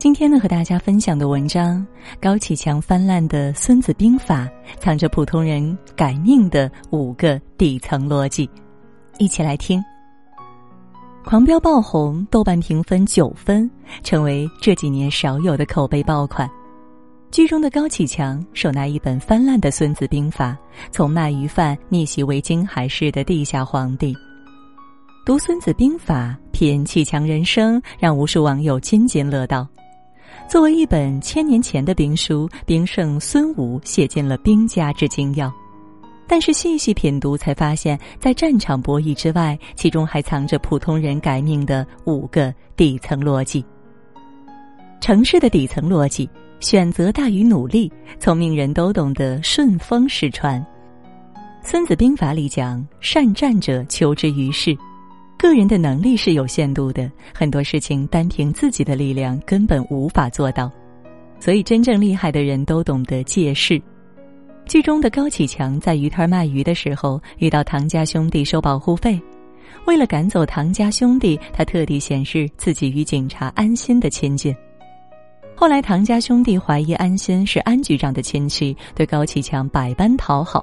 今天呢，和大家分享的文章《高启强翻烂的孙子兵法》，藏着普通人改命的五个底层逻辑，一起来听。狂飙爆红，豆瓣评分九分，成为这几年少有的口碑爆款。剧中的高启强手拿一本翻烂的《孙子兵法》，从卖鱼贩逆袭为金海市的地下皇帝。读《孙子兵法》，品启强人生，让无数网友津津乐道。作为一本千年前的兵书，兵圣孙武写尽了兵家之精要。但是细细品读，才发现，在战场博弈之外，其中还藏着普通人改命的五个底层逻辑。城市的底层逻辑：选择大于努力，聪明人都懂得顺风使船。《孙子兵法》里讲：“善战者，求之于事。”个人的能力是有限度的，很多事情单凭自己的力量根本无法做到，所以真正厉害的人都懂得借势。剧中的高启强在鱼摊卖鱼的时候，遇到唐家兄弟收保护费，为了赶走唐家兄弟，他特地显示自己与警察安心的亲近。后来唐家兄弟怀疑安心是安局长的亲戚，对高启强百般讨好。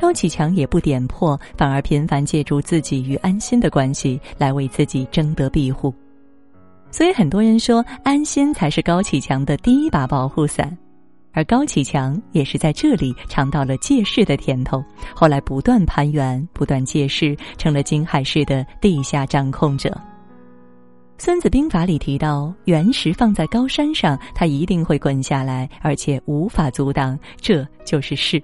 高启强也不点破，反而频繁借助自己与安心的关系来为自己争得庇护，所以很多人说安心才是高启强的第一把保护伞，而高启强也是在这里尝到了借势的甜头，后来不断攀援，不断借势，成了金海市的地下掌控者。《孙子兵法》里提到，原石放在高山上，它一定会滚下来，而且无法阻挡，这就是势。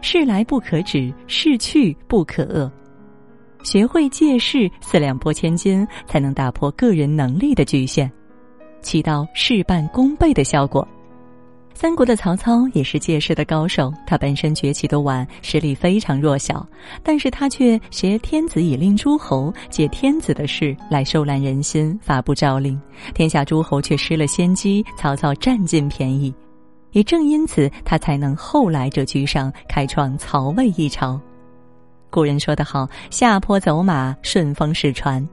事来不可止，事去不可遏。学会借势，四两拨千斤，才能打破个人能力的局限，起到事半功倍的效果。三国的曹操也是借势的高手，他本身崛起的晚，实力非常弱小，但是他却挟天子以令诸侯，借天子的势来收揽人心，发布诏令，天下诸侯却失了先机，曹操占尽便宜。也正因此，他才能后来者居上，开创曹魏一朝。古人说得好：“下坡走马，顺风使船。”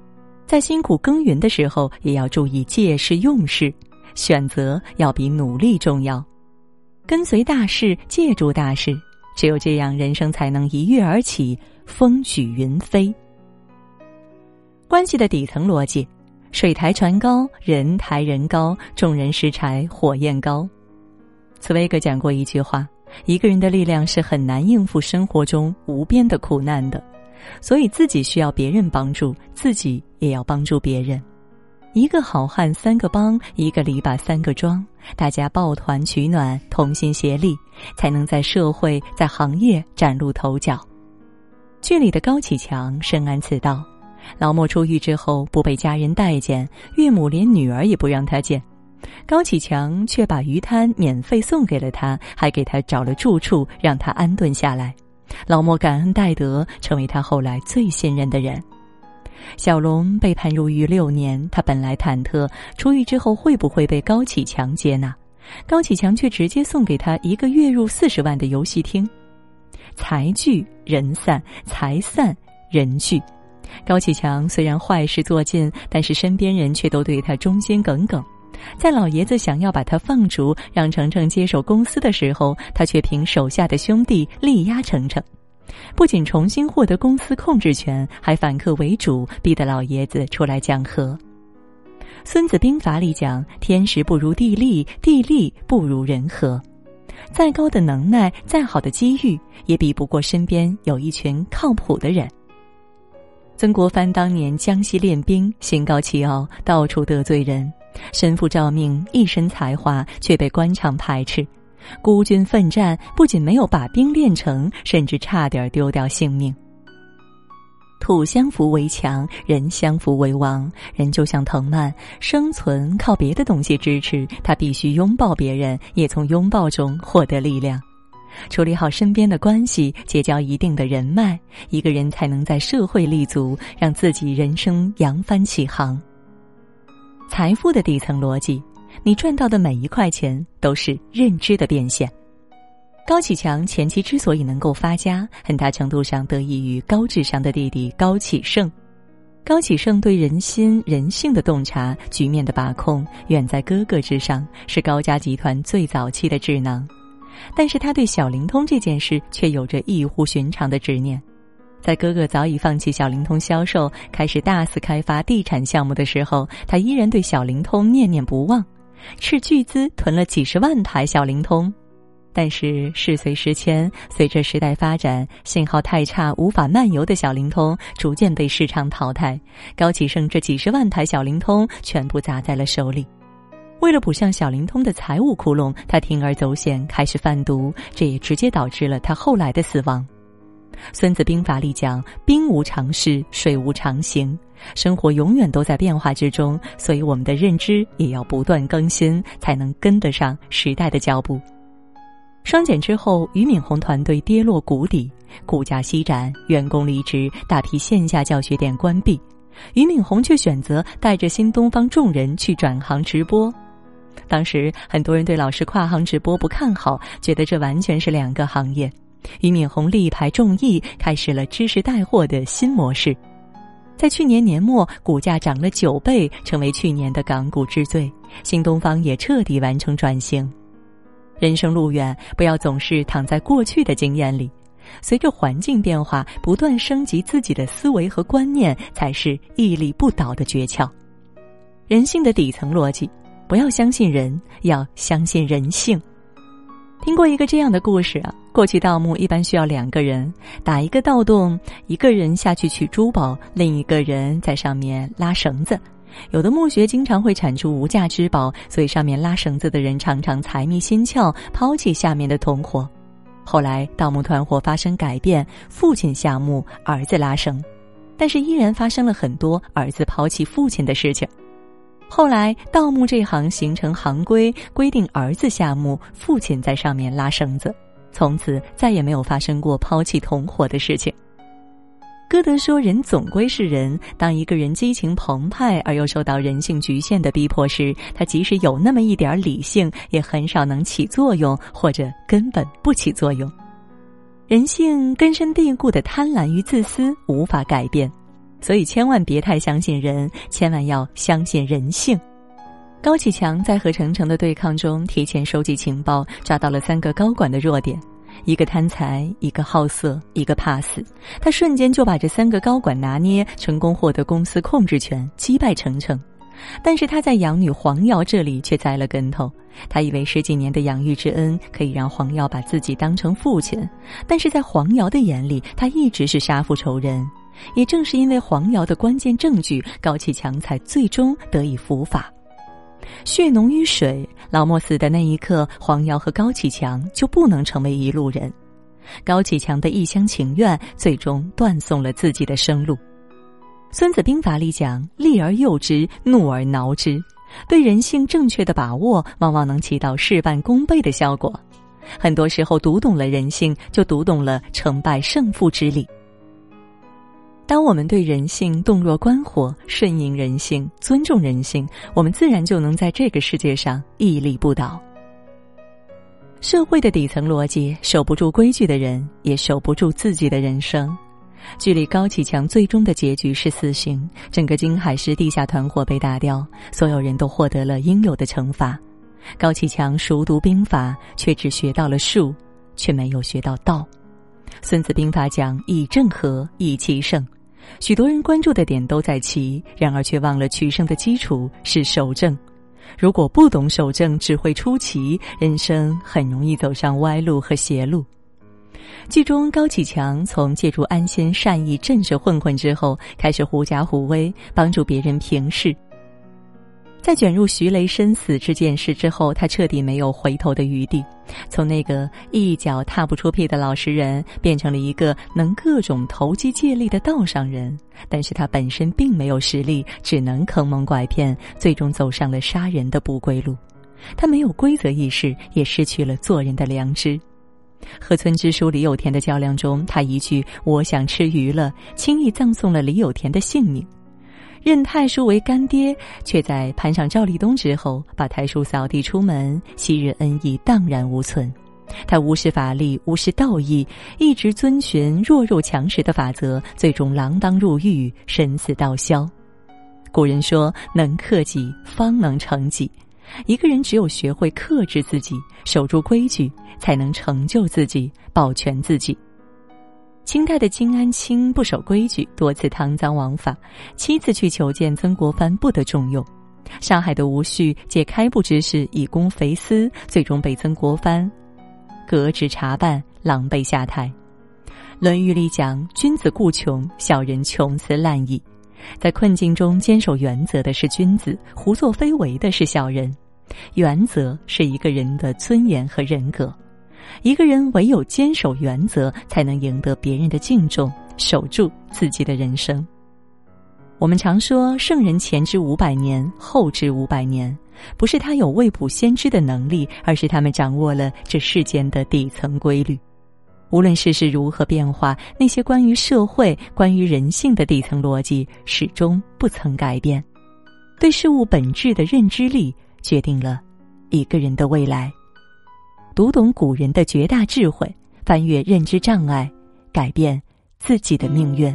在辛苦耕耘的时候，也要注意借势用势，选择要比努力重要。跟随大势，借助大势，只有这样，人生才能一跃而起，风举云飞。关系的底层逻辑：水抬船高，人抬人高，众人拾柴火焰高。茨威格讲过一句话：“一个人的力量是很难应付生活中无边的苦难的，所以自己需要别人帮助，自己也要帮助别人。一个好汉三个帮，一个篱笆三个桩，大家抱团取暖，同心协力，才能在社会在行业崭露头角。”剧里的高启强深谙此道，老莫出狱之后不被家人待见，岳母连女儿也不让他见。高启强却把鱼摊免费送给了他，还给他找了住处，让他安顿下来。老莫感恩戴德，成为他后来最信任的人。小龙被判入狱六年，他本来忐忑，出狱之后会不会被高启强接纳？高启强却直接送给他一个月入四十万的游戏厅。财聚人散，财散人聚。高启强虽然坏事做尽，但是身边人却都对他忠心耿耿。在老爷子想要把他放逐，让程程接手公司的时候，他却凭手下的兄弟力压程程，不仅重新获得公司控制权，还反客为主，逼得老爷子出来讲和。《孙子兵法》里讲：“天时不如地利，地利不如人和。”再高的能耐，再好的机遇，也比不过身边有一群靠谱的人。曾国藩当年江西练兵，心高气傲，到处得罪人。身负诏命，一身才华，却被官场排斥。孤军奋战，不仅没有把兵练成，甚至差点丢掉性命。土相扶为强，人相扶为王。人就像藤蔓，生存靠别的东西支持，他必须拥抱别人，也从拥抱中获得力量。处理好身边的关系，结交一定的人脉，一个人才能在社会立足，让自己人生扬帆起航。财富的底层逻辑，你赚到的每一块钱都是认知的变现。高启强前期之所以能够发家，很大程度上得益于高智商的弟弟高启盛。高启盛对人心人性的洞察、局面的把控，远在哥哥之上，是高家集团最早期的智囊。但是他对小灵通这件事却有着异乎寻常的执念。在哥哥早已放弃小灵通销售，开始大肆开发地产项目的时候，他依然对小灵通念念不忘，斥巨资囤了几十万台小灵通。但是事随时迁，随着时代发展，信号太差无法漫游的小灵通逐渐被市场淘汰。高启盛这几十万台小灵通全部砸在了手里。为了补上小灵通的财务窟窿，他铤而走险，开始贩毒，这也直接导致了他后来的死亡。《孙子兵法》里讲：“兵无常势，水无常形。”生活永远都在变化之中，所以我们的认知也要不断更新，才能跟得上时代的脚步。双减之后，俞敏洪团队跌落谷底，股价西展，员工离职，大批线下教学店关闭。俞敏洪却选择带着新东方众人去转行直播。当时很多人对老师跨行直播不看好，觉得这完全是两个行业。俞敏洪力排众议，开始了知识带货的新模式。在去年年末，股价涨了九倍，成为去年的港股之最。新东方也彻底完成转型。人生路远，不要总是躺在过去的经验里。随着环境变化，不断升级自己的思维和观念，才是屹立不倒的诀窍。人性的底层逻辑，不要相信人，要相信人性。听过一个这样的故事啊，过去盗墓一般需要两个人，打一个盗洞，一个人下去取珠宝，另一个人在上面拉绳子。有的墓穴经常会产出无价之宝，所以上面拉绳子的人常常财迷心窍，抛弃下面的同伙。后来盗墓团伙发生改变，父亲下墓，儿子拉绳，但是依然发生了很多儿子抛弃父亲的事情。后来盗墓这行形成行规，规定儿子下墓，父亲在上面拉绳子，从此再也没有发生过抛弃同伙的事情。歌德说：“人总归是人。当一个人激情澎湃而又受到人性局限的逼迫时，他即使有那么一点理性，也很少能起作用，或者根本不起作用。人性根深蒂固的贪婪与自私无法改变，所以千万别太相信人，千万要相信人性。”高启强在和程程的对抗中提前收集情报，抓到了三个高管的弱点。一个贪财，一个好色，一个怕死，他瞬间就把这三个高管拿捏，成功获得公司控制权，击败程程。但是他在养女黄瑶这里却栽了跟头。他以为十几年的养育之恩可以让黄瑶把自己当成父亲，但是在黄瑶的眼里，他一直是杀父仇人。也正是因为黄瑶的关键证据，高启强才最终得以伏法。血浓于水，老莫死的那一刻，黄瑶和高启强就不能成为一路人。高启强的一厢情愿，最终断送了自己的生路。《孙子兵法》里讲：“利而诱之，怒而挠之。”对人性正确的把握，往往能起到事半功倍的效果。很多时候，读懂了人性，就读懂了成败胜负之理。当我们对人性洞若观火，顺应人性，尊重人性，我们自然就能在这个世界上屹立不倒。社会的底层逻辑，守不住规矩的人，也守不住自己的人生。距离高启强最终的结局是死刑，整个金海市地下团伙被打掉，所有人都获得了应有的惩罚。高启强熟读兵法，却只学到了术，却没有学到道。孙子兵法讲：以正合，以奇胜。许多人关注的点都在棋，然而却忘了取胜的基础是守正。如果不懂守正，只会出奇，人生很容易走上歪路和邪路。剧中高启强从借助安心善意震慑混混之后，开始狐假虎威，帮助别人平事。在卷入徐雷生死这件事之后，他彻底没有回头的余地。从那个一脚踏不出屁的老实人，变成了一个能各种投机借力的道上人。但是他本身并没有实力，只能坑蒙拐骗，最终走上了杀人的不归路。他没有规则意识，也失去了做人的良知。和村支书李有田的较量中，他一句“我想吃鱼了”，轻易葬送了李有田的性命。认太叔为干爹，却在攀上赵立东之后，把太叔扫地出门，昔日恩义荡然无存。他无视法力，无视道义，一直遵循弱肉强食的法则，最终锒铛入狱，身死道消。古人说：“能克己，方能成己。”一个人只有学会克制自己，守住规矩，才能成就自己，保全自己。清代的金安清不守规矩，多次贪赃枉法，七次去求见曾国藩，不得重用。上海的吴旭借开埠之事以公肥私，最终被曾国藩革职查办，狼狈下台。《论语》里讲：“君子固穷，小人穷斯滥矣。”在困境中坚守原则的是君子，胡作非为的是小人。原则是一个人的尊严和人格。一个人唯有坚守原则，才能赢得别人的敬重，守住自己的人生。我们常说，圣人前知五百年，后知五百年，不是他有未卜先知的能力，而是他们掌握了这世间的底层规律。无论世事如何变化，那些关于社会、关于人性的底层逻辑始终不曾改变。对事物本质的认知力，决定了一个人的未来。读懂古人的绝大智慧，翻越认知障碍，改变自己的命运。